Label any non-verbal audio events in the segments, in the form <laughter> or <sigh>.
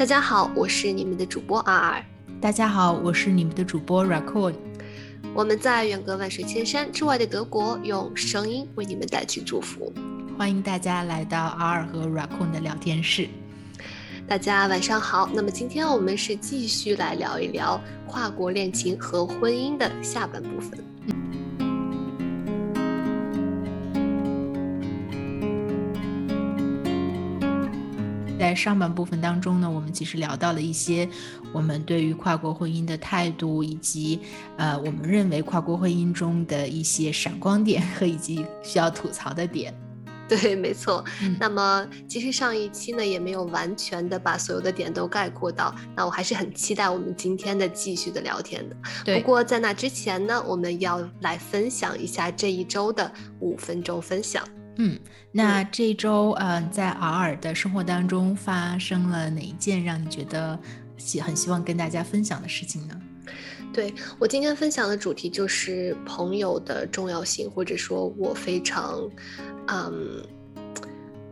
大家好，我是你们的主播 R。大家好，我是你们的主播 Raccoon。我们在远隔万水千山之外的德国，用声音为你们带去祝福。欢迎大家来到 R 和 Raccoon 的聊天室。大家晚上好。那么今天我们是继续来聊一聊跨国恋情和婚姻的下半部分。在上半部分当中呢，我们其实聊到了一些我们对于跨国婚姻的态度，以及呃，我们认为跨国婚姻中的一些闪光点和以及需要吐槽的点。对，没错。那么其实上一期呢，也没有完全的把所有的点都概括到。那我还是很期待我们今天的继续的聊天的。对。不过在那之前呢，我们要来分享一下这一周的五分钟分享。嗯，那这周嗯，在尔尔的生活当中发生了哪一件让你觉得希很希望跟大家分享的事情呢？对我今天分享的主题就是朋友的重要性，或者说我非常，嗯，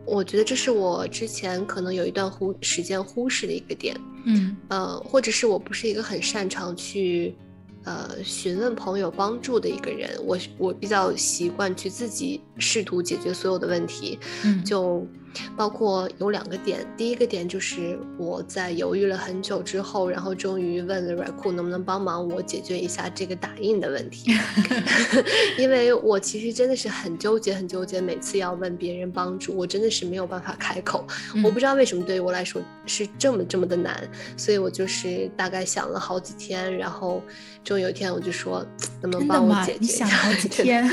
我觉得这是我之前可能有一段忽时间忽视的一个点，嗯，呃，或者是我不是一个很擅长去。呃，询问朋友帮助的一个人，我我比较习惯去自己试图解决所有的问题，嗯，就。包括有两个点，第一个点就是我在犹豫了很久之后，然后终于问了 Raku 能不能帮忙我解决一下这个打印的问题，<laughs> <laughs> 因为我其实真的是很纠结，很纠结，每次要问别人帮助，我真的是没有办法开口，我不知道为什么对于我来说是这么这么的难，所以我就是大概想了好几天，然后终于有一天我就说 <tsk> 能不能帮我解决一下，好几？<laughs> 天，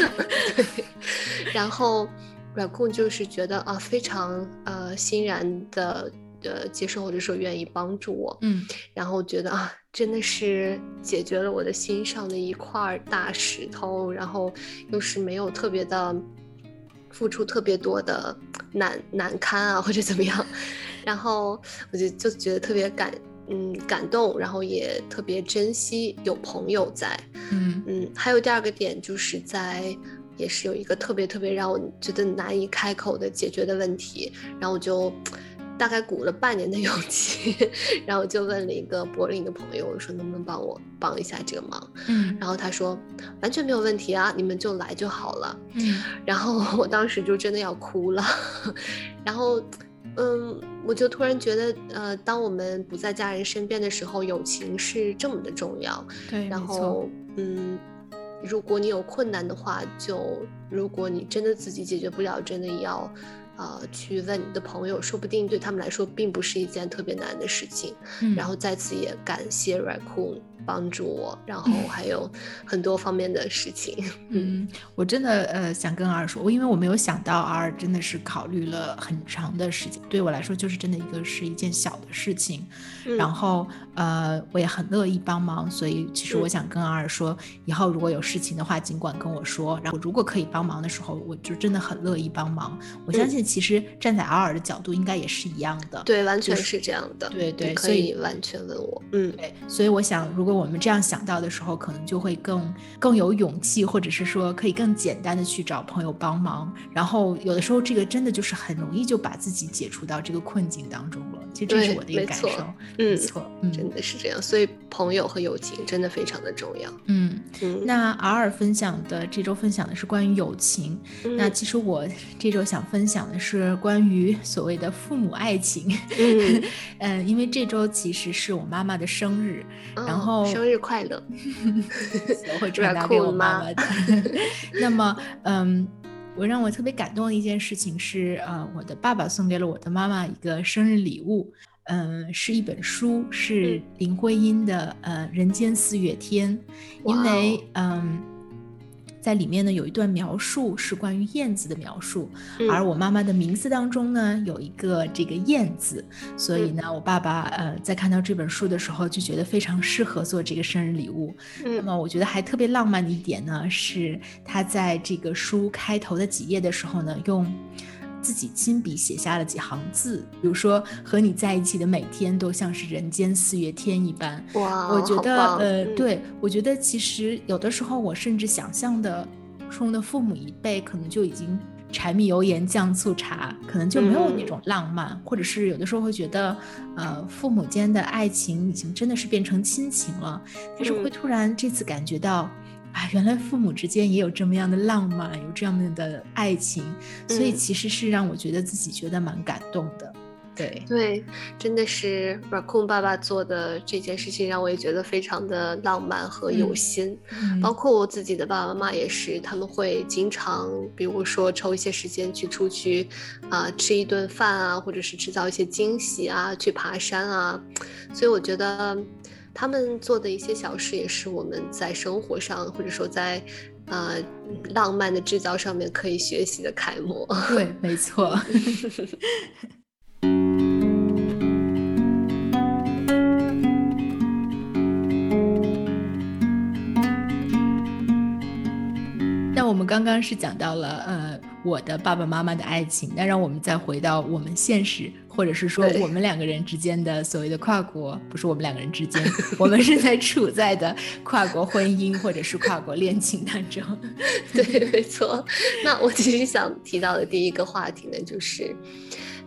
然后。软控就是觉得啊，非常呃欣然的呃接受或者说愿意帮助我，嗯，然后觉得啊，真的是解决了我的心上的一块大石头，然后又是没有特别的付出特别多的难难堪啊或者怎么样，然后我就就觉得特别感嗯感动，然后也特别珍惜有朋友在，嗯。嗯，还有第二个点就是在。也是有一个特别特别让我觉得难以开口的解决的问题，然后我就大概鼓了半年的勇气，<laughs> 然后就问了一个柏林的朋友，我说能不能帮我帮一下这个忙？嗯，然后他说完全没有问题啊，你们就来就好了。嗯，<laughs> 然后我当时就真的要哭了，<laughs> 然后嗯，我就突然觉得呃，当我们不在家人身边的时候，友情是这么的重要。对，然后嗯。如果你有困难的话，就如果你真的自己解决不了，真的要，呃，去问你的朋友，说不定对他们来说并不是一件特别难的事情。然后在此也感谢 Raccoon。帮助我，然后还有很多方面的事情。<laughs> 嗯，我真的呃想跟 R 说，我因为我没有想到 R 真的是考虑了很长的时间，对我来说就是真的一个是一件小的事情。然后呃我也很乐意帮忙，所以其实我想跟 R 说，以后如果有事情的话，尽管跟我说。然后如果可以帮忙的时候，我就真的很乐意帮忙。我相信其实站在 R 的角度，应该也是一样的。对，完全是这样的。对对，可以完全问我。嗯，对，所以我想如果。我们这样想到的时候，可能就会更更有勇气，或者是说可以更简单的去找朋友帮忙。然后有的时候，这个真的就是很容易就把自己解除到这个困境当中了。其实这是我的一个感受，没错，真的是这样。所以朋友和友情真的非常的重要。嗯，那尔分享的这周分享的是关于友情。那其实我这周想分享的是关于所谓的父母爱情。嗯，<laughs> 因为这周其实是我妈妈的生日，然后。生日快乐！<laughs> <laughs> 我会转达给我妈妈的。<laughs> 那么，嗯，我让我特别感动的一件事情是，呃，我的爸爸送给了我的妈妈一个生日礼物，嗯，是一本书，是林徽因的《呃人间四月天》，因为，嗯。在里面呢，有一段描述是关于燕子的描述，而我妈妈的名字当中呢，有一个这个燕字，所以呢，我爸爸呃在看到这本书的时候就觉得非常适合做这个生日礼物。那么我觉得还特别浪漫的一点呢，是他在这个书开头的几页的时候呢，用。自己亲笔写下了几行字，比如说和你在一起的每天都像是人间四月天一般。哇，我觉得呃，对我觉得其实有的时候我甚至想象的中的父母一辈可能就已经柴米油盐酱醋茶，可能就没有那种浪漫，或者是有的时候会觉得，呃，父母间的爱情已经真的是变成亲情了，但是会突然这次感觉到，啊，原来父母之间也有这么样的浪漫，有这样的爱情，所以其实是让我觉得自己觉得蛮感动的。对对，真的是 Raccoon 爸爸做的这件事情，让我也觉得非常的浪漫和有心。包括我自己的爸爸妈妈也是，他们会经常，比如说抽一些时间去出去啊吃一顿饭啊，或者是制造一些惊喜啊，去爬山啊。所以我觉得他们做的一些小事，也是我们在生活上或者说在呃浪漫的制造上面可以学习的楷模。对，没错。<laughs> 我们刚刚是讲到了，呃，我的爸爸妈妈的爱情。那让我们再回到我们现实，或者是说我们两个人之间的所谓的跨国，不是我们两个人之间，我们是在处在的跨国婚姻或者是跨国恋情当中。<laughs> 对，没错。那我其实想提到的第一个话题呢，就是，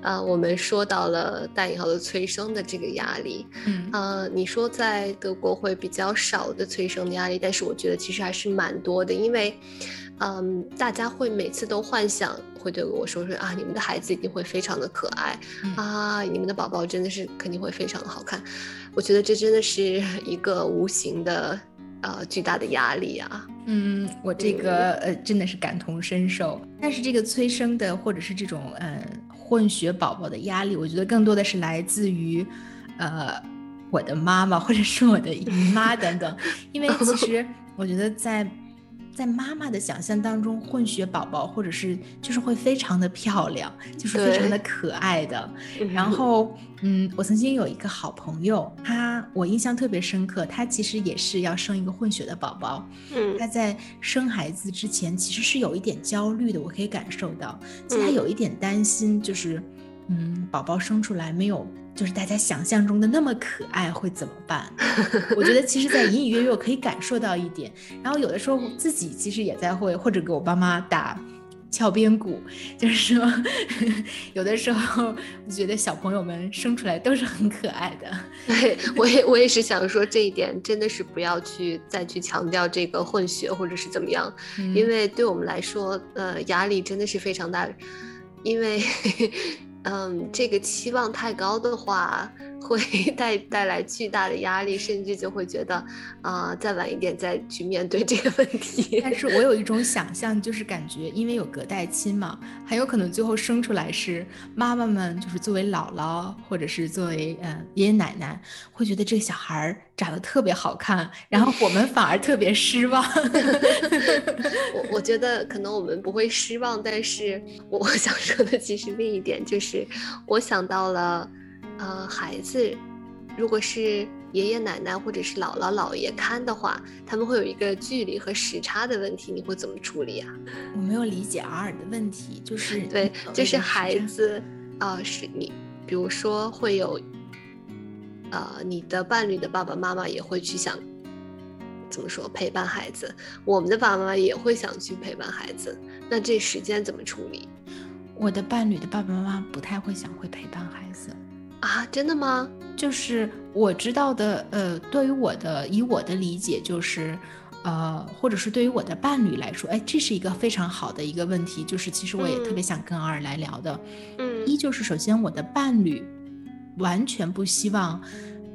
呃，我们说到了带引号的催生的这个压力。嗯，呃，你说在德国会比较少的催生的压力，但是我觉得其实还是蛮多的，因为。嗯，大家会每次都幻想，会对我说说啊，你们的孩子一定会非常的可爱啊，你们的宝宝真的是肯定会非常的好看。我觉得这真的是 <laughs> 一个无形的呃巨大的压力啊。嗯，我这个呃真的是感同身受。但是这个催生的或者是这种嗯混血宝宝的压力，我觉得更多的是来自于呃我的妈妈或者是我的姨妈等等，因为其 <laughs> 实我觉得在。在妈妈的想象当中，混血宝宝或者是就是会非常的漂亮，就是非常的可爱的。然后，嗯，我曾经有一个好朋友，她我印象特别深刻，她其实也是要生一个混血的宝宝。嗯，他在生孩子之前其实是有一点焦虑的，我可以感受到，其实他有一点担心，就是，嗯，宝宝生出来没有。就是大家想象中的那么可爱会怎么办？<laughs> 我觉得其实，在隐隐约约我可以感受到一点。然后有的时候自己其实也在会，或者给我爸妈打敲边鼓，就是说，<laughs> 有的时候我觉得小朋友们生出来都是很可爱的。<laughs> 对，我也我也是想说这一点，真的是不要去再去强调这个混血或者是怎么样，因为对我们来说，呃，压力真的是非常大，因为。嗯，这个期望太高的话，会 <laughs> 带带来巨大的压力，甚至就会觉得，啊，再晚一点再去面对这个问题。但是我有一种想象，就是感觉，因为有隔代亲嘛，很有可能最后生出来是妈妈们，就是作为姥姥或者是作为嗯爷爷奶奶，会觉得这个小孩儿。长得特别好看，然后我们反而特别失望。<laughs> 我我觉得可能我们不会失望，但是我想说的其实另一点就是，我想到了，呃，孩子如果是爷爷奶奶或者是姥姥姥爷看的话，他们会有一个距离和时差的问题，你会怎么处理啊？我没有理解尔尔的问题，就 <laughs> 是对，就是孩子啊，是你，比如说会有。呃，你的伴侣的爸爸妈妈也会去想，怎么说陪伴孩子？我们的爸爸妈妈也会想去陪伴孩子，那这时间怎么处理？我的伴侣的爸爸妈妈不太会想会陪伴孩子啊？真的吗？就是我知道的，呃，对于我的以我的理解就是，呃，或者是对于我的伴侣来说，哎，这是一个非常好的一个问题，就是其实我也特别想跟二来聊的，嗯，一就是首先我的伴侣。完全不希望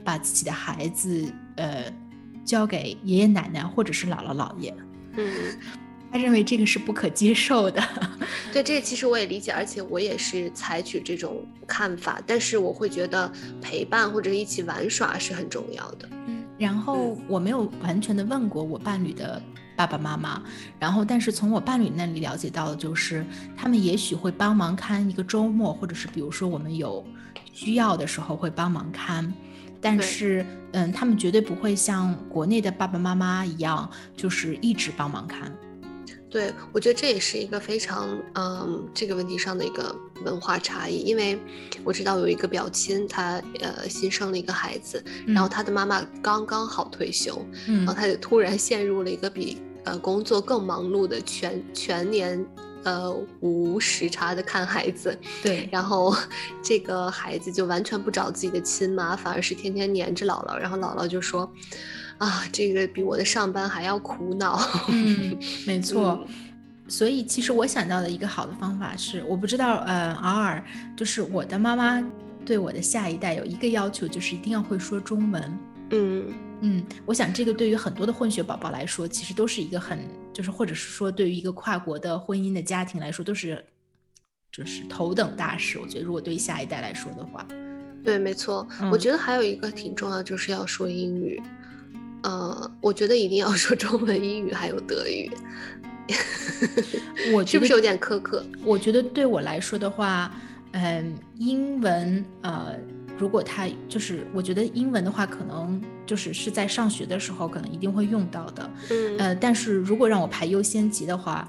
把自己的孩子呃交给爷爷奶奶或者是姥姥姥爷，嗯，他认为这个是不可接受的。<laughs> 对，这个其实我也理解，而且我也是采取这种看法。但是我会觉得陪伴或者一起玩耍是很重要的。嗯，然后我没有完全的问过我伴侣的爸爸妈妈，然后但是从我伴侣那里了解到的就是，他们也许会帮忙看一个周末，或者是比如说我们有。需要的时候会帮忙看，但是，嗯，他们绝对不会像国内的爸爸妈妈一样，就是一直帮忙看。对，我觉得这也是一个非常，嗯，这个问题上的一个文化差异。因为我知道有一个表亲，他呃新生了一个孩子，然后他的妈妈刚刚好退休，然后他就突然陷入了一个比呃工作更忙碌的全全年。呃无时差的看孩子，对，<laughs> 然后这个孩子就完全不找自己的亲妈，反而是天天黏着姥姥，然后姥姥就说，啊，这个比我的上班还要苦恼。<laughs> 嗯，没错。所以其实我想到的一个好的方法是，我不知道，呃，偶尔就是我的妈妈对我的下一代有一个要求，就是一定要会说中文。嗯嗯，我想这个对于很多的混血宝宝来说，其实都是一个很，就是或者是说对于一个跨国的婚姻的家庭来说，都是就是头等大事。我觉得如果对于下一代来说的话，对，没错。我觉得还有一个挺重要，就是要说英语。呃，我觉得一定要说中文、英语还有德语。我是不是有点苛刻？我觉得对我来说的话，嗯，英文，呃。如果他就是，我觉得英文的话，可能就是是在上学的时候可能一定会用到的，嗯，呃，但是如果让我排优先级的话，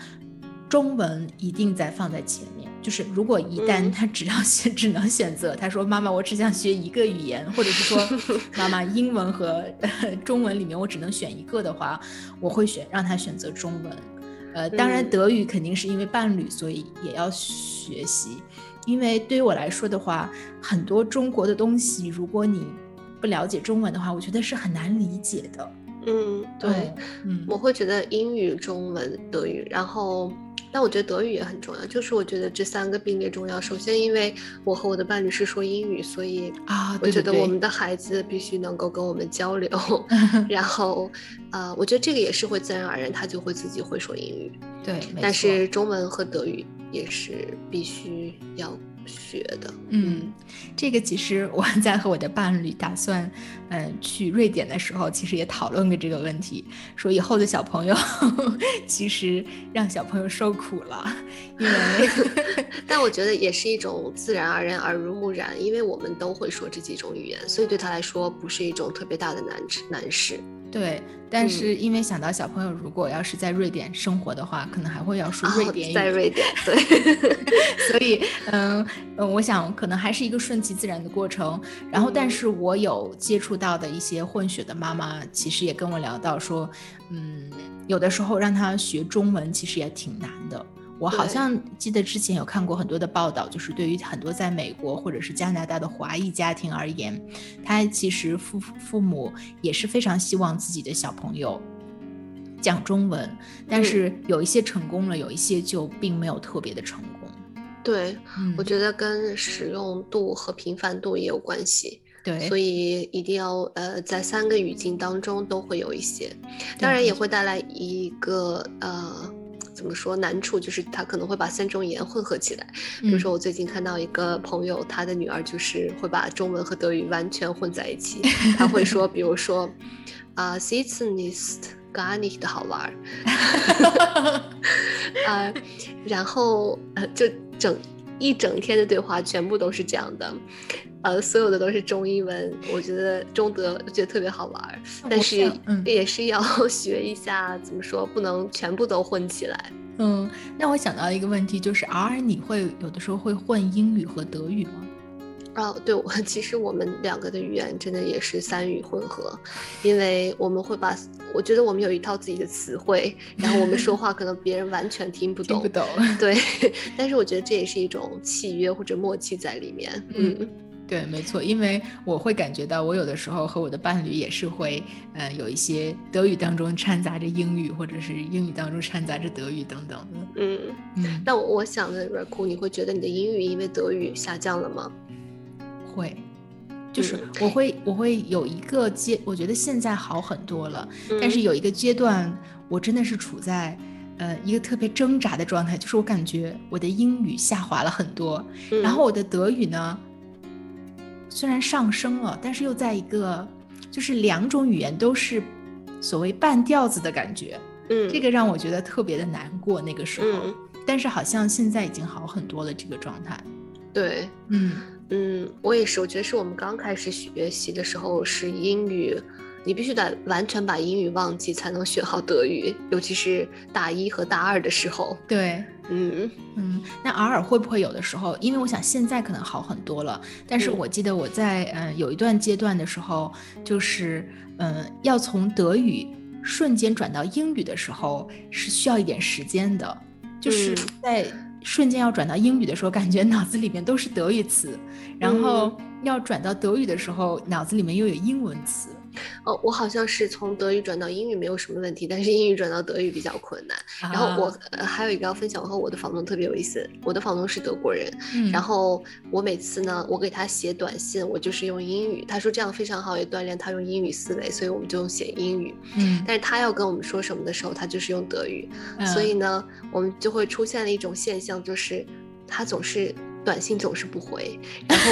中文一定在放在前面。就是如果一旦他只要选，只能选择，他说妈妈，我只想学一个语言，或者是说 <laughs> 妈妈，英文和中文里面我只能选一个的话，我会选让他选择中文。呃，当然德语肯定是因为伴侣，所以也要学习。因为对于我来说的话，很多中国的东西，如果你不了解中文的话，我觉得是很难理解的。嗯，对，嗯，我会觉得英语、中文、德语，然后，但我觉得德语也很重要。就是我觉得这三个并列重要。首先，因为我和我的伴侣是说英语，所以啊，我觉得我们的孩子必须能够跟我们交流。<laughs> 然后，呃，我觉得这个也是会自然而然，他就会自己会说英语。对，但是中文和德语。也是必须要学的。嗯，这个其实我在和我的伴侣打算，嗯，去瑞典的时候，其实也讨论过这个问题，说以后的小朋友 <laughs> 其实让小朋友受苦了，因为，<laughs> 但我觉得也是一种自然而然、耳濡目染，因为我们都会说这几种语言，所以对他来说不是一种特别大的难难事。对，但是因为想到小朋友如果要是在瑞典生活的话，可能还会要说瑞典语，在瑞典，对，<laughs> 所以嗯嗯，我想可能还是一个顺其自然的过程。然后，但是我有接触到的一些混血的妈妈，其实也跟我聊到说，嗯，有的时候让他学中文其实也挺难的。我好像记得之前有看过很多的报道，就是对于很多在美国或者是加拿大的华裔家庭而言，他其实父父母也是非常希望自己的小朋友讲中文，但是有一些成功了，有一些就并没有特别的成功。对，我觉得跟使用度和频繁度也有关系。对，所以一定要呃在三个语境当中都会有一些，当然也会带来一个呃。怎么说难处就是他可能会把三种语言混合起来，比如说我最近看到一个朋友，他的女儿就是会把中文和德语完全混在一起，<laughs> 他会说，比如说啊，Sitz nicht gar nicht 好玩儿，<laughs> 啊，然后呃就整一整天的对话全部都是这样的。呃，所有的都是中英文，我觉得中德觉得特别好玩，但是也是要 <laughs> 学一下，怎么说，不能全部都混起来。嗯，那我想到一个问题，就是 R，你会有的时候会混英语和德语吗？哦，对，我其实我们两个的语言真的也是三语混合，因为我们会把，我觉得我们有一套自己的词汇，然后我们说话可能别人完全听不懂，<laughs> 听不懂。对，<laughs> 但是我觉得这也是一种契约或者默契在里面。嗯。对，没错，因为我会感觉到，我有的时候和我的伴侣也是会，呃，有一些德语当中掺杂着英语，或者是英语当中掺杂着德语等等的。嗯嗯。那我想问 k u 你会觉得你的英语因为德语下降了吗？会，就是我会我会有一个阶，我觉得现在好很多了，但是有一个阶段，我真的是处在呃一个特别挣扎的状态，就是我感觉我的英语下滑了很多，然后我的德语呢。虽然上升了，但是又在一个，就是两种语言都是所谓半调子的感觉，嗯，这个让我觉得特别的难过。那个时候，但是好像现在已经好很多了，这个状态。对，嗯嗯，我也是，我觉得是我们刚开始学习的时候是英语。你必须得完全把英语忘记，才能学好德语，尤其是大一和大二的时候。对，嗯嗯。那偶尔会不会有的时候？因为我想现在可能好很多了，但是我记得我在嗯有一段阶段的时候，就是嗯要从德语瞬间转到英语的时候，是需要一点时间的。就是在瞬间要转到英语的时候，感觉脑子里面都是德语词，然后要转到德语的时候，脑子里面又有英文词。哦，我好像是从德语转到英语没有什么问题，但是英语转到德语比较困难。然后我呃还有一个要分享，我和我的房东特别有意思。我的房东是德国人，然后我每次呢，我给他写短信，我就是用英语。他说这样非常好，也锻炼他用英语思维，所以我们就写英语。嗯，但是他要跟我们说什么的时候，他就是用德语。所以呢，我们就会出现了一种现象，就是他总是。短信总是不回，然后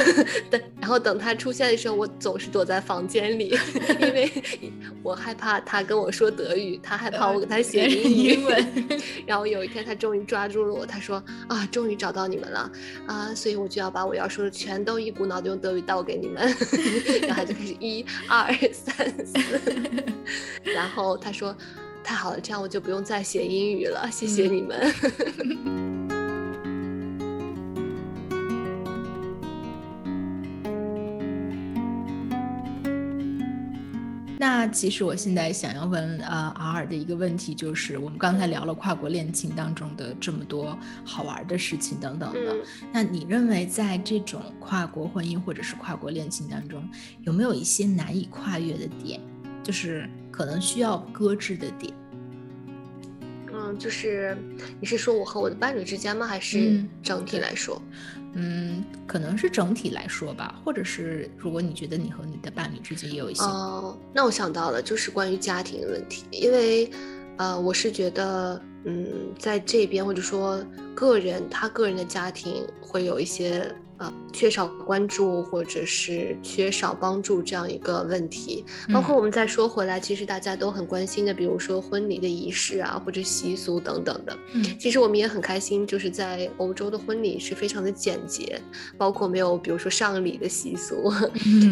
<laughs> 等，然后等他出现的时候，我总是躲在房间里，<laughs> 因为我害怕他跟我说德语，他害怕我给他写英文。<laughs> 然后有一天他终于抓住了我，他说啊，终于找到你们了啊，所以我就要把我要说的全都一股脑的用德语倒给你们。然后他就开始一二三四，然后他说太好了，这样我就不用再写英语了，谢谢你们。那其实我现在想要问呃 R 的一个问题就是，我们刚才聊了跨国恋情当中的这么多好玩的事情等等的，那你认为在这种跨国婚姻或者是跨国恋情当中，有没有一些难以跨越的点，就是可能需要搁置的点？嗯，就是你是说我和我的伴侣之间吗？还是整体来说？嗯，嗯可能是整体来说吧，或者是如果你觉得你和你的伴侣之间也有一些哦，那我想到了，就是关于家庭的问题，因为，呃，我是觉得，嗯，在这边或者说个人他个人的家庭会有一些。呃，缺少关注或者是缺少帮助这样一个问题，包括我们再说回来，其实大家都很关心的，比如说婚礼的仪式啊，或者习俗等等的。嗯，其实我们也很开心，就是在欧洲的婚礼是非常的简洁，包括没有比如说上礼的习俗，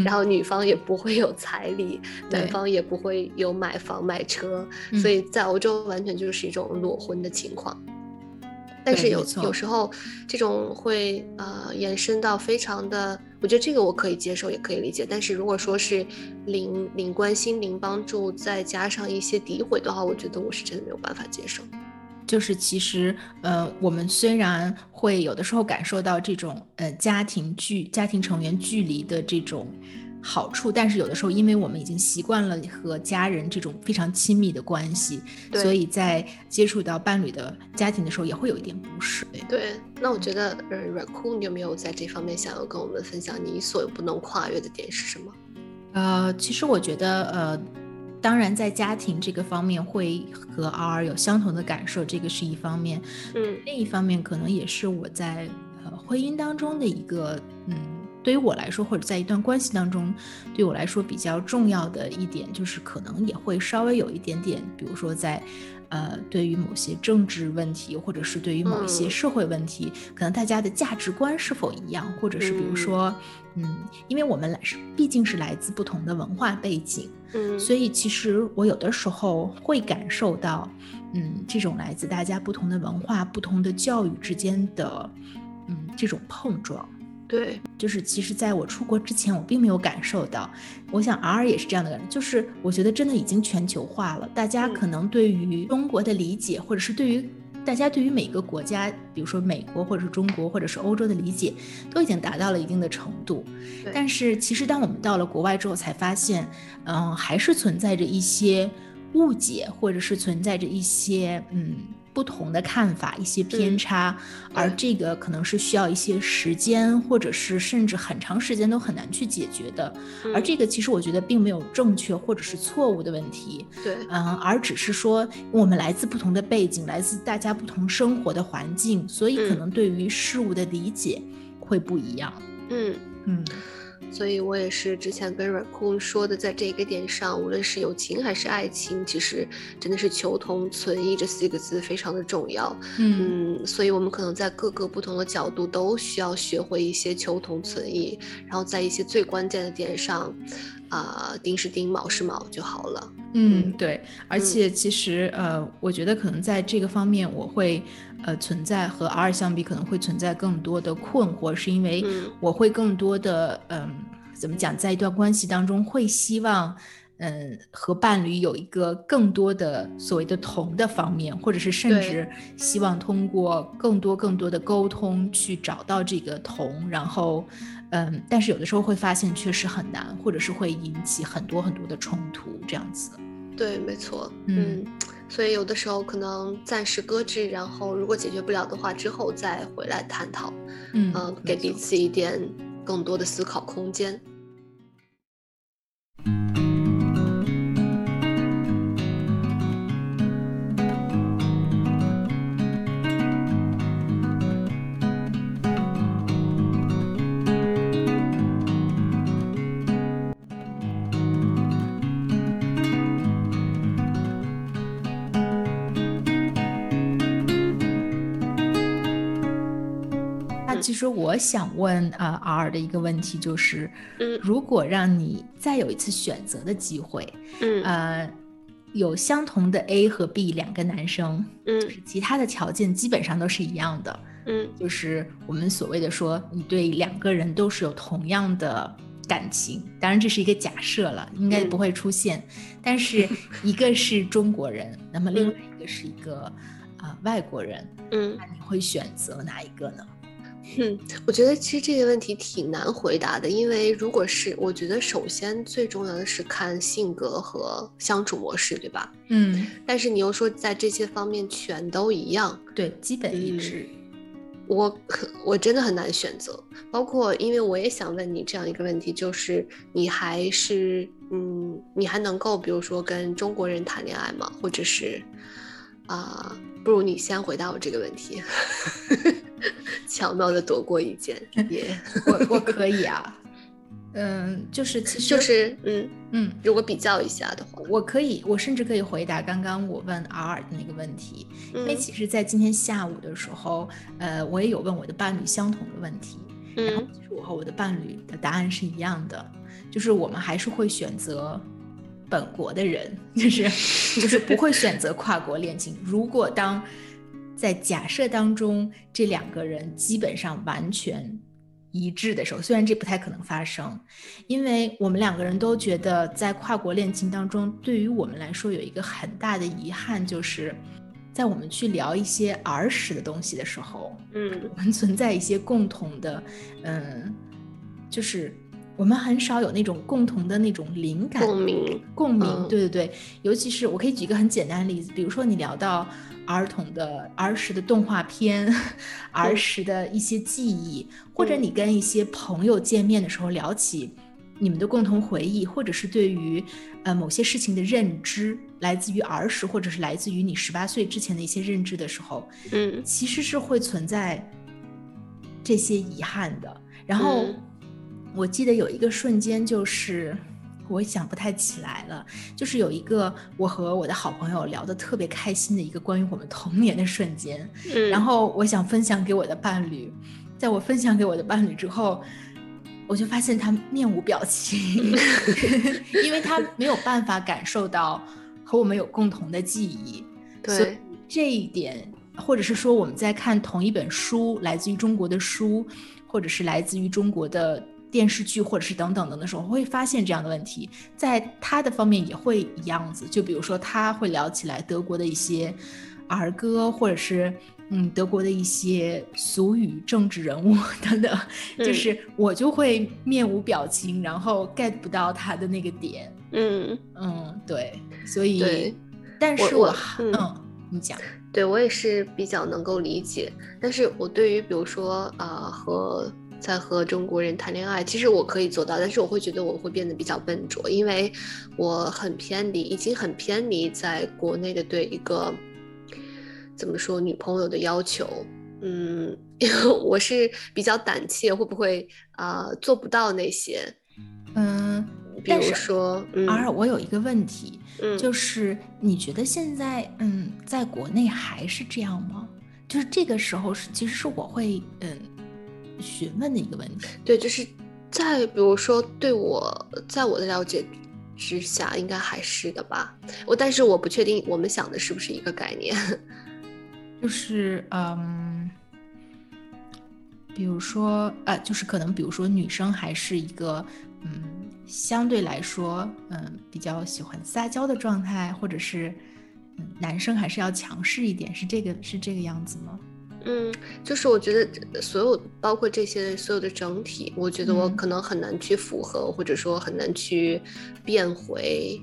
然后女方也不会有彩礼，男方也不会有买房买车，所以在欧洲完全就是一种裸婚的情况。但是有有时候，这种会呃延伸到非常的，我觉得这个我可以接受，也可以理解。但是如果说是零零关心、零帮助，再加上一些诋毁的话，我觉得我是真的没有办法接受。就是其实呃，我们虽然会有的时候感受到这种呃家庭距、家庭成员距离的这种。好处，但是有的时候，因为我们已经习惯了和家人这种非常亲密的关系，所以在接触到伴侣的家庭的时候，也会有一点不适。对，那我觉得，呃，Raku，你有没有在这方面想要跟我们分享？你所不能跨越的点是什么？呃，其实我觉得，呃，当然在家庭这个方面会和 R 有相同的感受，这个是一方面。嗯，另一方面可能也是我在呃婚姻当中的一个，嗯。对于我来说，或者在一段关系当中，对我来说比较重要的一点，就是可能也会稍微有一点点，比如说在，呃，对于某些政治问题，或者是对于某一些社会问题，可能大家的价值观是否一样，或者是比如说，嗯，因为我们来是毕竟是来自不同的文化背景，嗯，所以其实我有的时候会感受到，嗯，这种来自大家不同的文化、不同的教育之间的，嗯，这种碰撞。对，就是其实在我出国之前，我并没有感受到。我想 R 也是这样的感觉，就是我觉得真的已经全球化了，大家可能对于中国的理解，或者是对于大家对于每个国家，比如说美国或者是中国或者是欧洲的理解，都已经达到了一定的程度。但是其实当我们到了国外之后，才发现，嗯，还是存在着一些误解，或者是存在着一些嗯。不同的看法，一些偏差，而这个可能是需要一些时间，或者是甚至很长时间都很难去解决的。而这个其实我觉得并没有正确或者是错误的问题，对，嗯，而只是说我们来自不同的背景，来自大家不同生活的环境，所以可能对于事物的理解会不一样。嗯嗯。所以我也是之前跟 Raccoon 说的，在这个点上，无论是友情还是爱情，其实真的是求同存异这四个字非常的重要。嗯，所以我们可能在各个不同的角度都需要学会一些求同存异，然后在一些最关键的点上，啊，丁是丁，卯是卯就好了。嗯，对。而且其实呃，我觉得可能在这个方面，我会。呃，存在和 R 相比，可能会存在更多的困惑，是因为我会更多的，嗯，怎么讲，在一段关系当中会希望，嗯，和伴侣有一个更多的所谓的同的方面，或者是甚至希望通过更多更多的沟通去找到这个同，然后，嗯，但是有的时候会发现确实很难，或者是会引起很多很多的冲突，这样子。对，没错，嗯，所以有的时候可能暂时搁置，然后如果解决不了的话，之后再回来探讨，嗯，给彼此一点更多的思考空间。实我想问啊，R 的一个问题就是，嗯，如果让你再有一次选择的机会，嗯，呃，有相同的 A 和 B 两个男生，嗯，就是其他的条件基本上都是一样的，嗯，就是我们所谓的说，你对两个人都是有同样的感情，当然这是一个假设了，应该不会出现，<laughs> 但是一个是中国人，<laughs> 那么另外一个是一个啊外国人，嗯，那你会选择哪一个呢？嗯，我觉得其实这个问题挺难回答的，因为如果是我觉得首先最重要的是看性格和相处模式，对吧？嗯，但是你又说在这些方面全都一样，对，基本一致。我我真的很难选择，包括因为我也想问你这样一个问题，就是你还是嗯，你还能够比如说跟中国人谈恋爱吗？或者是啊，不如你先回答我这个问题。<laughs> 巧妙的躲过一劫，<laughs> 也我我可以啊，嗯，就是其实就是嗯嗯，如果比较一下的话，我可以，我甚至可以回答刚刚我问 R 的那个问题，因为其实，在今天下午的时候，呃，我也有问我的伴侣相同的问题，然后其实我和我的伴侣的答案是一样的，就是我们还是会选择本国的人，<laughs> 就是就是不会选择跨国恋情。如果当在假设当中，这两个人基本上完全一致的时候，虽然这不太可能发生，因为我们两个人都觉得，在跨国恋情当中，对于我们来说有一个很大的遗憾，就是在我们去聊一些儿时的东西的时候，嗯，我们存在一些共同的，嗯，就是我们很少有那种共同的那种灵感共鸣，共鸣，对对对，尤其是我可以举一个很简单的例子，比如说你聊到。儿童的儿时的动画片，<laughs> 儿时的一些记忆，或者你跟一些朋友见面的时候聊起你们的共同回忆，或者是对于呃某些事情的认知，来自于儿时，或者是来自于你十八岁之前的一些认知的时候，嗯，其实是会存在这些遗憾的。然后我记得有一个瞬间就是。我想不太起来了，就是有一个我和我的好朋友聊得特别开心的一个关于我们童年的瞬间，然后我想分享给我的伴侣，在我分享给我的伴侣之后，我就发现他面无表情，<laughs> 因为他没有办法感受到和我们有共同的记忆，所以这一点，或者是说我们在看同一本书，来自于中国的书，或者是来自于中国的。电视剧或者是等等等的时候，会发现这样的问题，在他的方面也会一样子。就比如说，他会聊起来德国的一些儿歌，或者是嗯德国的一些俗语、政治人物 <laughs> 等等，就是我就会面无表情，然后 get 不到他的那个点。嗯嗯，对，所以，但是我嗯，你讲，对我也是比较能够理解，但是我对于比如说啊和。在和中国人谈恋爱，其实我可以做到，但是我会觉得我会变得比较笨拙，因为我很偏离，已经很偏离在国内的对一个怎么说女朋友的要求。嗯，因 <laughs> 为我是比较胆怯，会不会啊做不到那些？嗯，比如说，而我有一个问题，就是你觉得现在嗯，在国内还是这样吗？就是这个时候是，其实是我会嗯。询问的一个问题，对，就是在比如说对我在我的了解之下，应该还是的吧。我但是我不确定我们想的是不是一个概念，<laughs> 就是嗯，比如说呃，就是可能比如说女生还是一个嗯相对来说，嗯，比较喜欢撒娇的状态，或者是，嗯，男生还是要强势一点，是这个是这个样子吗？嗯，就是我觉得所有包括这些所有的整体，我觉得我可能很难去符合，或者说很难去变回。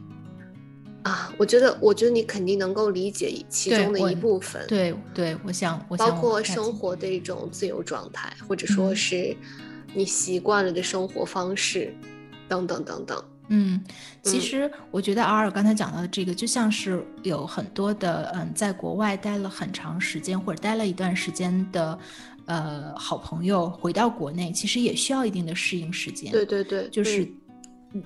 啊，我觉得，我觉得你肯定能够理解其中的一部分。对对，我想，我包括生活的一种自由状态，或者说是你习惯了的生活方式，等等等等。嗯，其实我觉得阿尔刚才讲到的这个，就像是有很多的嗯，在国外待了很长时间或者待了一段时间的呃好朋友回到国内，其实也需要一定的适应时间。对对对，就是。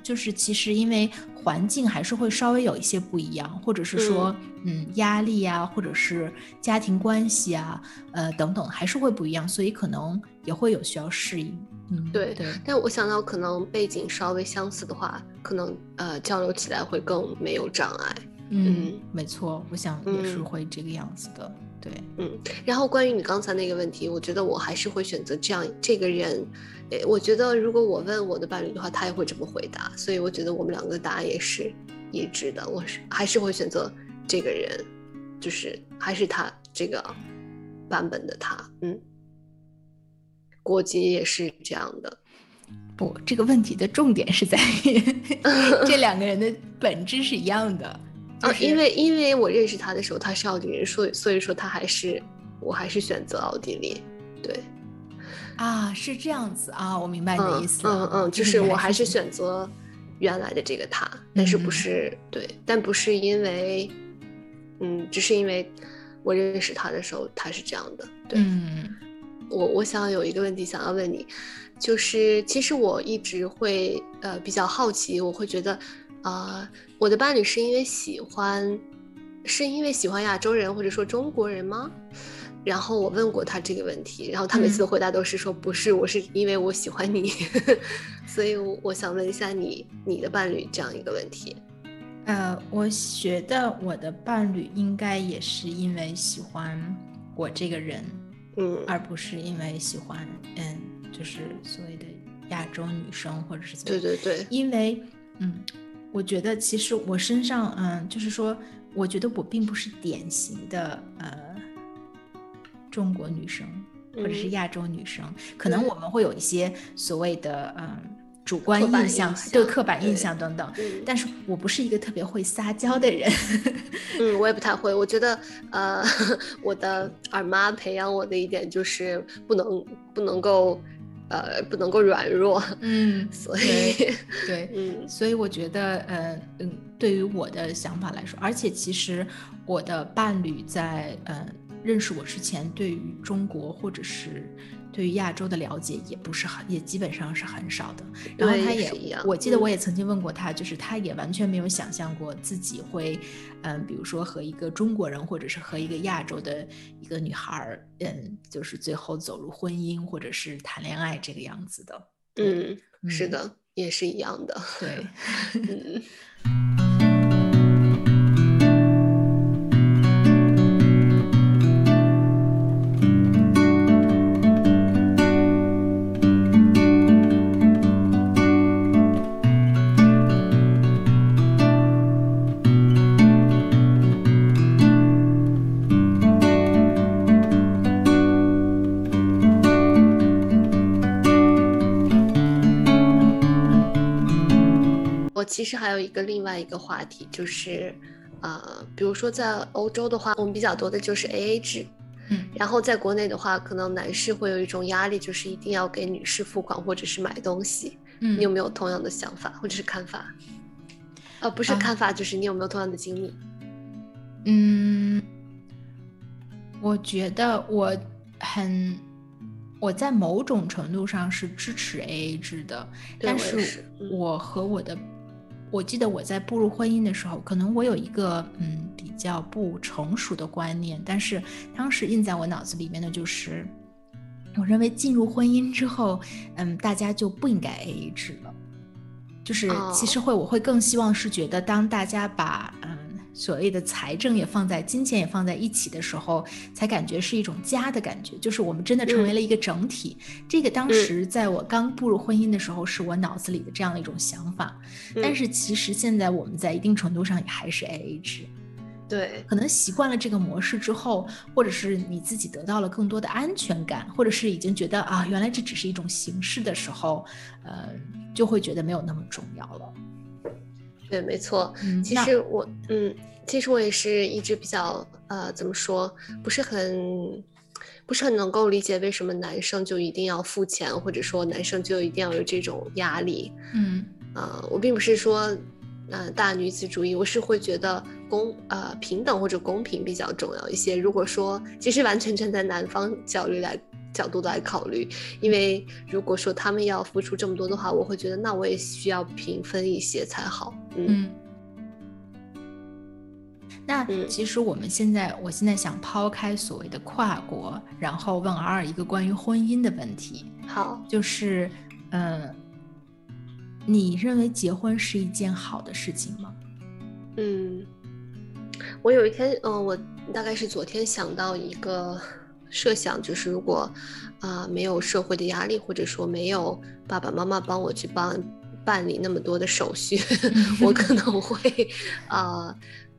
就是其实因为环境还是会稍微有一些不一样，或者是说，嗯，压力啊，或者是家庭关系啊，呃，等等，还是会不一样，所以可能也会有需要适应。嗯，对对。但我想到可能背景稍微相似的话，可能呃交流起来会更没有障碍。嗯，没错，我想也是会这个样子的。对，嗯。然后关于你刚才那个问题，我觉得我还是会选择这样这个人。诶，我觉得如果我问我的伴侣的话，他也会这么回答，所以我觉得我们两个答案也是一致的。我是还是会选择这个人，就是还是他这个版本的他，嗯，国籍也是这样的。不，这个问题的重点是在于 <laughs> 这两个人的本质是一样的。啊，因为因为我认识他的时候他是奥地利人，所以所以说他还是我还是选择奥地利，对。啊，是这样子啊，我明白你的意思。嗯嗯，就是我还是选择原来的这个他，但是不是对，但不是因为，嗯，只是因为我认识他的时候他是这样的。对，我我想有一个问题想要问你，就是其实我一直会呃比较好奇，我会觉得啊，我的伴侣是因为喜欢，是因为喜欢亚洲人或者说中国人吗？然后我问过他这个问题，然后他每次的回答都是说不是，我是因为我喜欢你，<laughs> 所以我想问一下你，你的伴侣这样一个问题。呃，我觉得我的伴侣应该也是因为喜欢我这个人，嗯，而不是因为喜欢，嗯，就是所谓的亚洲女生或者是怎么。对对对。因为，嗯，我觉得其实我身上，嗯，就是说，我觉得我并不是典型的，呃。中国女生或者是亚洲女生，可能我们会有一些所谓的嗯主观印象，对刻板印象等等。但是我不是一个特别会撒娇的人。嗯，我也不太会。我觉得呃，<laughs> 我的二妈培养我的一点就是不能不能够呃不能够软弱。<laughs> 嗯，所以对，嗯，所以我觉得呃嗯，对于我的想法来说，而且其实我的伴侣在嗯。认识我之前，对于中国或者是对于亚洲的了解也不是很，也基本上是很少的。然后他也，我记得我也曾经问过他，就是他也完全没有想象过自己会，嗯，比如说和一个中国人或者是和一个亚洲的一个女孩儿，嗯，就是最后走入婚姻或者是谈恋爱这个样子的。嗯，是的，也是一样的。对，<laughs> 嗯。其实还有一个另外一个话题，就是，呃，比如说在欧洲的话，我们比较多的就是 A A 制，嗯，然后在国内的话，可能男士会有一种压力，就是一定要给女士付款或者是买东西，嗯，你有没有同样的想法或者是看法？呃，不是看法，就是你有没有同样的经历？嗯，我觉得我很，我在某种程度上是支持 A A 制的，但是我和我的。我记得我在步入婚姻的时候，可能我有一个嗯比较不成熟的观念，但是当时印在我脑子里面的就是，我认为进入婚姻之后，嗯，大家就不应该 A A 制了，就是其实会我会更希望是觉得当大家把嗯所谓的财政也放在金钱也放在一起的时候，才感觉是一种家的感觉，就是我们真的成为了一个整体。这个当时在我刚步入婚姻的时候，是我脑子里的这样的一种想法。但是其实现在我们在一定程度上也还是 AA 制。对，可能习惯了这个模式之后，或者是你自己得到了更多的安全感，或者是已经觉得啊，原来这只是一种形式的时候，呃，就会觉得没有那么重要了。对，没错。其实我，嗯，其实我也是一直比较，呃，怎么说，不是很，不是很能够理解为什么男生就一定要付钱，或者说男生就一定要有这种压力。嗯，啊，我并不是说，呃，大女子主义，我是会觉得公，呃，平等或者公平比较重要一些。如果说，其实完全站在男方角度来。角度来考虑，因为如果说他们要付出这么多的话，我会觉得那我也需要平分一些才好。嗯，那其实我们现在，我现在想抛开所谓的跨国，然后问 R 一个关于婚姻的问题。好，就是，嗯，你认为结婚是一件好的事情吗？嗯，我有一天，嗯，我大概是昨天想到一个。设想就是，如果啊没有社会的压力，或者说没有爸爸妈妈帮我去帮办理那么多的手续，<laughs> 我可能会啊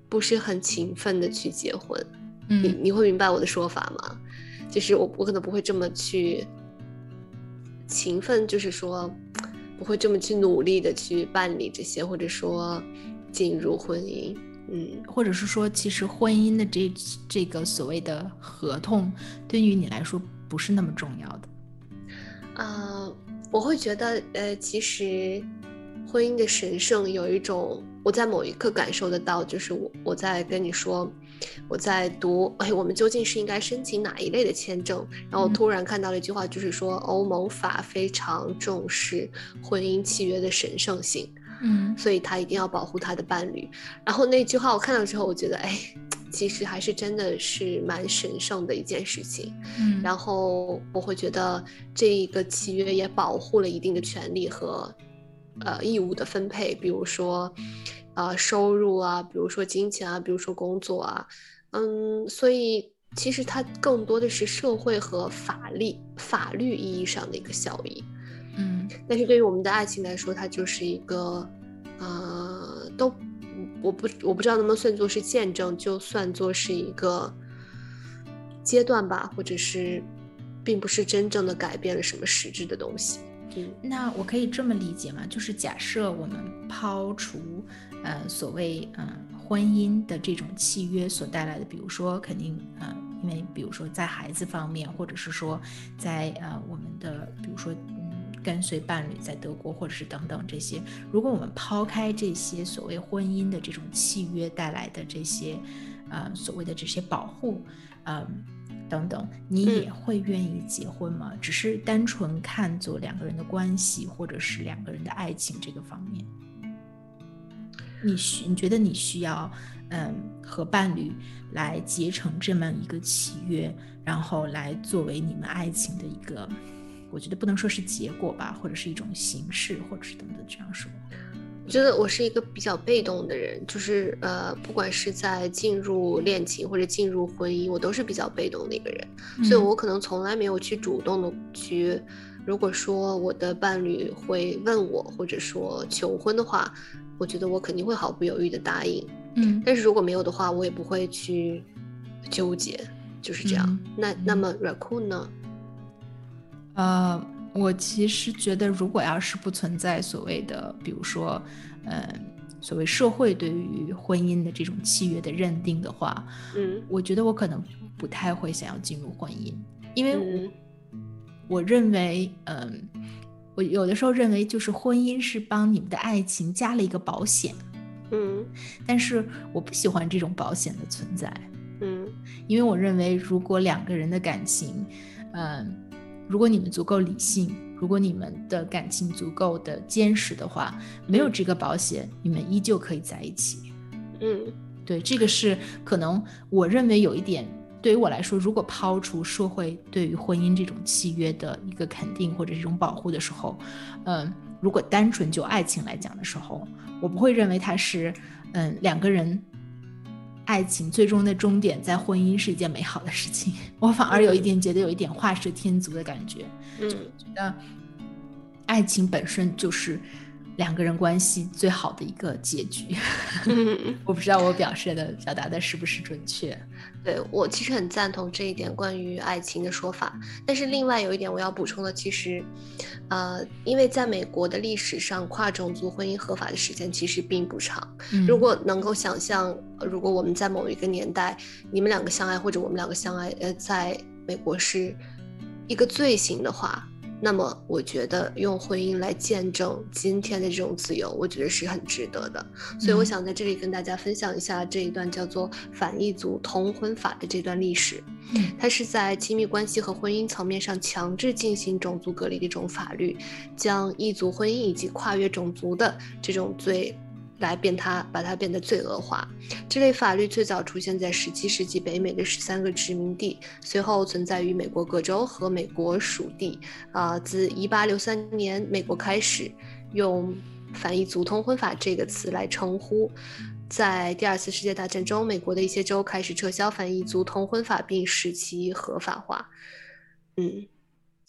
不是很勤奋的去结婚。你你会明白我的说法吗？就是我我可能不会这么去勤奋，就是说不会这么去努力的去办理这些，或者说进入婚姻。嗯，或者是说，其实婚姻的这这个所谓的合同，对于你来说不是那么重要的。啊，我会觉得，呃，其实婚姻的神圣有一种，我在某一刻感受得到，就是我我在跟你说，我在读，哎，我们究竟是应该申请哪一类的签证？然后突然看到了一句话，就是说欧盟法非常重视婚姻契约的神圣性。嗯，所以他一定要保护他的伴侣。然后那句话我看到之后，我觉得，哎，其实还是真的是蛮神圣的一件事情。嗯，然后我会觉得这一个契约也保护了一定的权利和呃义务的分配，比如说呃收入啊，比如说金钱啊，比如说工作啊，嗯，所以其实它更多的是社会和法律法律意义上的一个效益。嗯，但是对于我们的爱情来说，它就是一个，呃，都，我不，我不知道能不能算作是见证，就算作是一个阶段吧，或者是，并不是真正的改变了什么实质的东西。嗯，那我可以这么理解吗？就是假设我们抛除，呃，所谓，嗯，婚姻的这种契约所带来的，比如说，肯定，呃，因为比如说在孩子方面，或者是说在，呃，我们的，比如说。跟随伴侣在德国，或者是等等这些，如果我们抛开这些所谓婚姻的这种契约带来的这些，呃，所谓的这些保护，嗯，等等，你也会愿意结婚吗？只是单纯看作两个人的关系，或者是两个人的爱情这个方面，你需你觉得你需要，嗯，和伴侣来结成这么一个契约，然后来作为你们爱情的一个。我觉得不能说是结果吧，或者是一种形式，或者是等等这样说。我觉得我是一个比较被动的人，就是呃，不管是在进入恋情或者进入婚姻，我都是比较被动的一个人，所以我可能从来没有去主动的去。如果说我的伴侣会问我，或者说求婚的话，我觉得我肯定会毫不犹豫的答应。嗯，但是如果没有的话，我也不会去纠结，就是这样。那那么 Raccoon 呢？呃，我其实觉得，如果要是不存在所谓的，比如说，嗯，所谓社会对于婚姻的这种契约的认定的话，嗯，我觉得我可能不太会想要进入婚姻，因为我我认为，嗯，我有的时候认为，就是婚姻是帮你们的爱情加了一个保险，嗯，但是我不喜欢这种保险的存在，嗯，因为我认为，如果两个人的感情，嗯。如果你们足够理性，如果你们的感情足够的坚实的话，没有这个保险，你们依旧可以在一起。嗯，对，这个是可能我认为有一点，对于我来说，如果抛除社会对于婚姻这种契约的一个肯定或者这种保护的时候，嗯，如果单纯就爱情来讲的时候，我不会认为它是，嗯，两个人爱情最终的终点在婚姻是一件美好的事情。我反而有一点觉得有一点画蛇添足的感觉。嗯，觉得爱情本身就是两个人关系最好的一个结局。<laughs> 我不知道我表示的表达的是不是准确。对我其实很赞同这一点关于爱情的说法，但是另外有一点我要补充的，其实，呃，因为在美国的历史上，跨种族婚姻合法的时间其实并不长。如果能够想象，如果我们在某一个年代，你们两个相爱，或者我们两个相爱，呃，在美国是一个罪行的话。那么，我觉得用婚姻来见证今天的这种自由，我觉得是很值得的。所以，我想在这里跟大家分享一下这一段叫做“反异族同婚法”的这段历史。它是在亲密关系和婚姻层面上强制进行种族隔离的一种法律，将异族婚姻以及跨越种族的这种罪。来变它，把它变得罪恶化。这类法律最早出现在17世纪北美的十三个殖民地，随后存在于美国各州和美国属地。啊，自1863年，美国开始用“反异族通婚法”这个词来称呼。在第二次世界大战中，美国的一些州开始撤销“反异族通婚法”，并使其合法化。嗯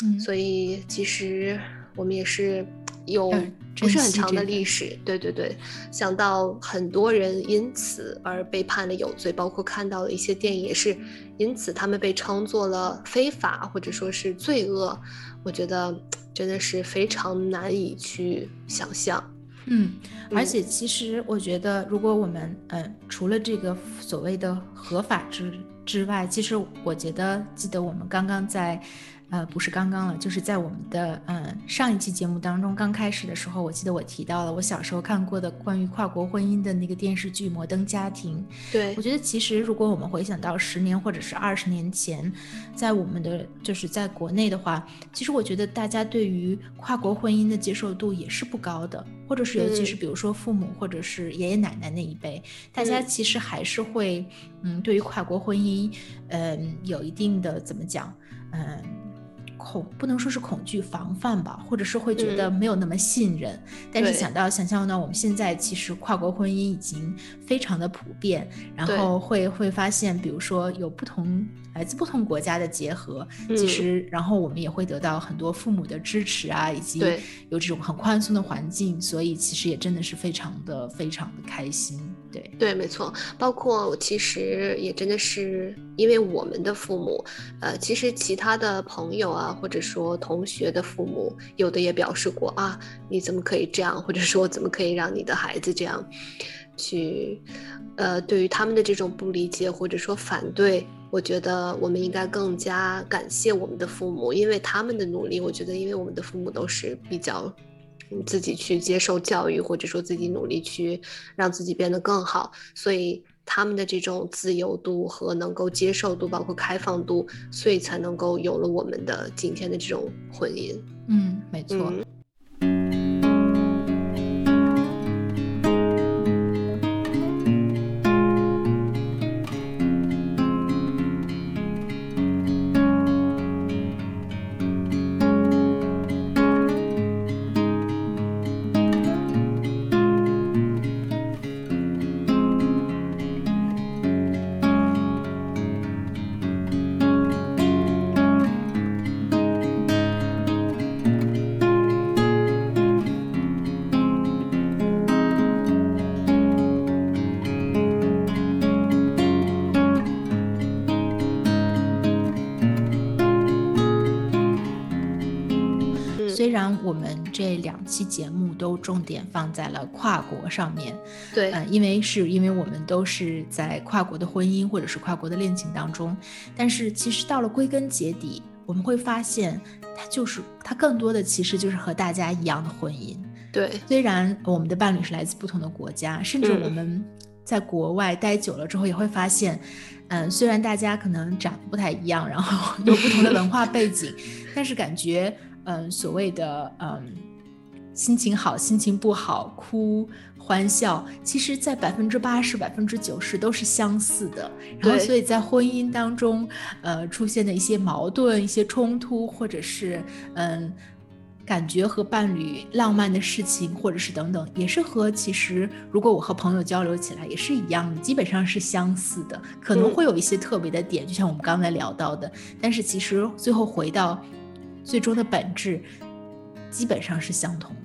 嗯，所以其实我们也是。有不是很长的历史，对对对，想到很多人因此而被判了有罪，包括看到的一些电影也是因此他们被称作了非法或者说是罪恶，我觉得真的是非常难以去想象。嗯，而且其实我觉得，如果我们嗯除了这个所谓的合法之之外，其实我觉得记得我们刚刚在。呃，不是刚刚了，就是在我们的嗯上一期节目当中，刚开始的时候，我记得我提到了我小时候看过的关于跨国婚姻的那个电视剧《摩登家庭》。对，我觉得其实如果我们回想到十年或者是二十年前，在我们的就是在国内的话，其实我觉得大家对于跨国婚姻的接受度也是不高的，或者是尤其是比如说父母或者是爷爷奶奶那一辈，大家其实还是会嗯对于跨国婚姻嗯有一定的怎么讲嗯。恐不能说是恐惧防范吧，或者是会觉得没有那么信任。但是想到想象到我们现在其实跨国婚姻已经非常的普遍，然后会会发现，比如说有不同来自不同国家的结合，其实然后我们也会得到很多父母的支持啊，以及有这种很宽松的环境，所以其实也真的是非常的非常的开心。对对，没错，包括其实也真的是因为我们的父母，呃，其实其他的朋友啊，或者说同学的父母，有的也表示过啊，你怎么可以这样，或者说怎么可以让你的孩子这样去，呃，对于他们的这种不理解或者说反对，我觉得我们应该更加感谢我们的父母，因为他们的努力，我觉得因为我们的父母都是比较。自己去接受教育，或者说自己努力去让自己变得更好，所以他们的这种自由度和能够接受度，包括开放度，所以才能够有了我们的今天的这种婚姻。嗯，没错。我期节目都重点放在了跨国上面，对，嗯，因为是因为我们都是在跨国的婚姻或者是跨国的恋情当中，但是其实到了归根结底，我们会发现它就是它更多的其实就是和大家一样的婚姻，对，虽然我们的伴侣是来自不同的国家，甚至我们在国外待久了之后也会发现，嗯，虽然大家可能长得不太一样，然后 <laughs> 有不同的文化背景，但是感觉。嗯，所谓的嗯，心情好，心情不好，哭欢笑，其实，在百分之八十、百分之九十都是相似的。然后，所以在婚姻当中，呃，出现的一些矛盾、一些冲突，或者是嗯，感觉和伴侣浪漫的事情，或者是等等，也是和其实如果我和朋友交流起来也是一样的，基本上是相似的，可能会有一些特别的点，就像我们刚才聊到的，但是其实最后回到最终的本质，基本上是相同。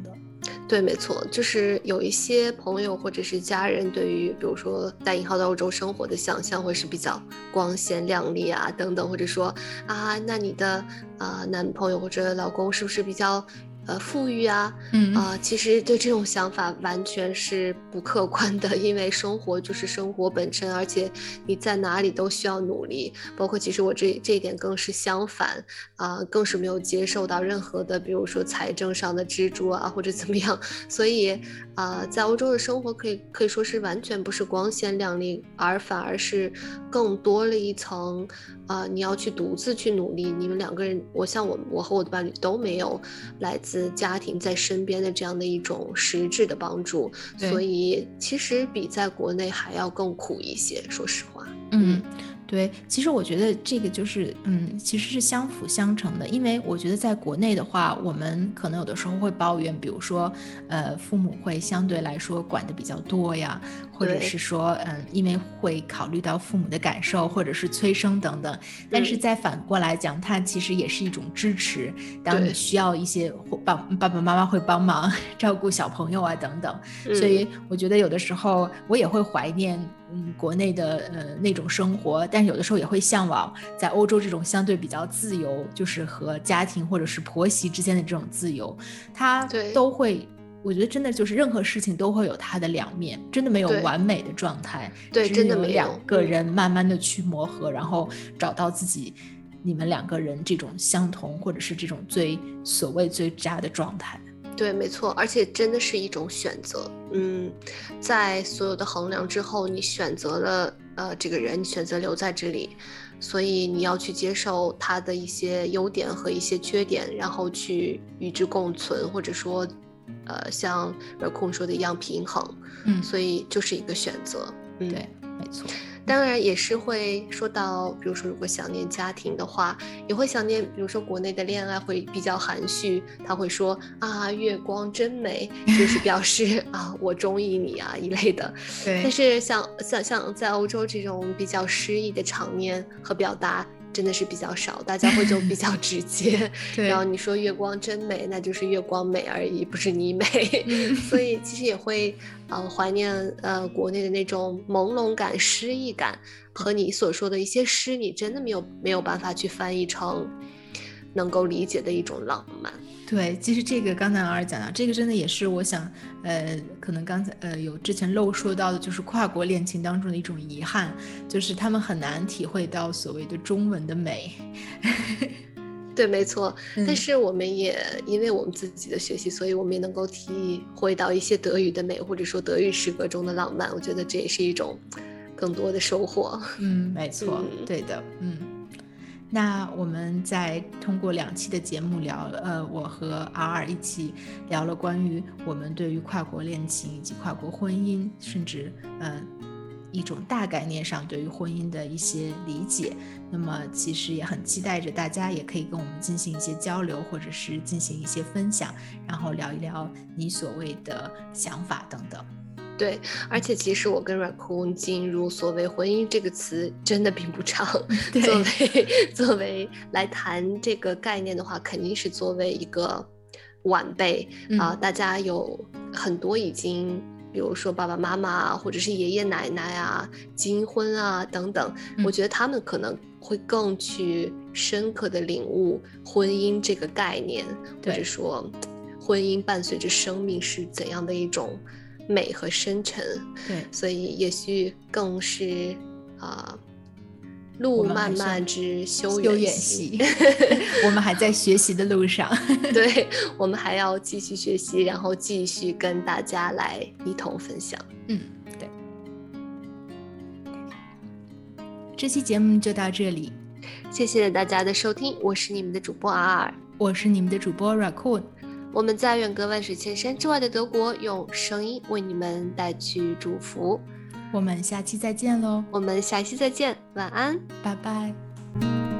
对，没错，就是有一些朋友或者是家人对于，比如说带引号的欧洲生活的想象会是比较光鲜亮丽啊，等等，或者说啊，那你的啊男朋友或者老公是不是比较？呃，富裕啊，嗯啊，其实对这种想法完全是不客观的，因为生活就是生活本身，而且你在哪里都需要努力，包括其实我这这一点更是相反啊，更是没有接受到任何的，比如说财政上的支柱啊，或者怎么样，所以啊，在欧洲的生活可以可以说是完全不是光鲜亮丽，而反而是更多了一层。啊，你要去独自去努力。你们两个人，我像我，我和我的伴侣都没有来自家庭在身边的这样的一种实质的帮助，所以其实比在国内还要更苦一些。说实话，嗯。对，其实我觉得这个就是，嗯，其实是相辅相成的。因为我觉得在国内的话，我们可能有的时候会抱怨，比如说，呃，父母会相对来说管的比较多呀，或者是说，嗯，因为会考虑到父母的感受，或者是催生等等。但是再反过来讲，它其实也是一种支持。当你需要一些帮爸爸妈妈会帮忙 <laughs> 照顾小朋友啊等等。所以我觉得有的时候我也会怀念。嗯，国内的呃那种生活，但是有的时候也会向往在欧洲这种相对比较自由，就是和家庭或者是婆媳之间的这种自由，它都会，我觉得真的就是任何事情都会有它的两面，真的没有完美的状态，对，真的没有两个人慢慢的去磨合，然后找到自己，你们两个人这种相同或者是这种最所谓最佳的状态。对，没错，而且真的是一种选择。嗯，在所有的衡量之后，你选择了呃这个人，你选择留在这里，所以你要去接受他的一些优点和一些缺点，然后去与之共存，或者说，呃，像 Raccoon 说的一样平衡。嗯，所以就是一个选择。嗯，对，没错。当然也是会说到，比如说如果想念家庭的话，也会想念，比如说国内的恋爱会比较含蓄，他会说啊月光真美，<laughs> 就是表示啊我中意你啊一类的。对。但是像像像在欧洲这种比较诗意的场面和表达。真的是比较少，大家会就比较直接。<laughs> 然后你说月光真美，那就是月光美而已，不是你美。<laughs> 所以其实也会，呃，怀念呃国内的那种朦胧感、诗意感，和你所说的一些诗，你真的没有没有办法去翻译成能够理解的一种浪漫。对，其实这个刚才老师讲到，这个真的也是我想，呃，可能刚才呃有之前漏说到的，就是跨国恋情当中的一种遗憾，就是他们很难体会到所谓的中文的美。<laughs> 对，没错。但是我们也因为我们自己的学习，所以我们也能够体会到一些德语的美，或者说德语诗歌中的浪漫。我觉得这也是一种更多的收获。嗯，没错，对的，嗯。那我们在通过两期的节目聊，呃，我和 R 一起聊了关于我们对于跨国恋情以及跨国婚姻，甚至呃一种大概念上对于婚姻的一些理解。那么其实也很期待着大家也可以跟我们进行一些交流，或者是进行一些分享，然后聊一聊你所谓的想法等等。对，而且其实我跟 Raccoon 进入所谓婚姻这个词真的并不长。<laughs> 作为 <laughs> 作为来谈这个概念的话，肯定是作为一个晚辈啊，大家有很多已经，比如说爸爸妈妈或者是爷爷奶奶啊，金婚啊等等，我觉得他们可能会更去深刻的领悟婚姻这个概念，或者说婚姻伴随着生命是怎样的一种。美和深沉，对，所以也许更是啊，路漫漫之修远兮，<laughs> 我们还在学习的路上，<laughs> 对，我们还要继续学习，然后继续跟大家来一同分享。嗯，对，这期节目就到这里，谢谢大家的收听，我是你们的主播 R，我是你们的主播 Raccoon。我们在远隔万水千山之外的德国，用声音为你们带去祝福。我们下期再见喽！我们下期再见，晚安，拜拜。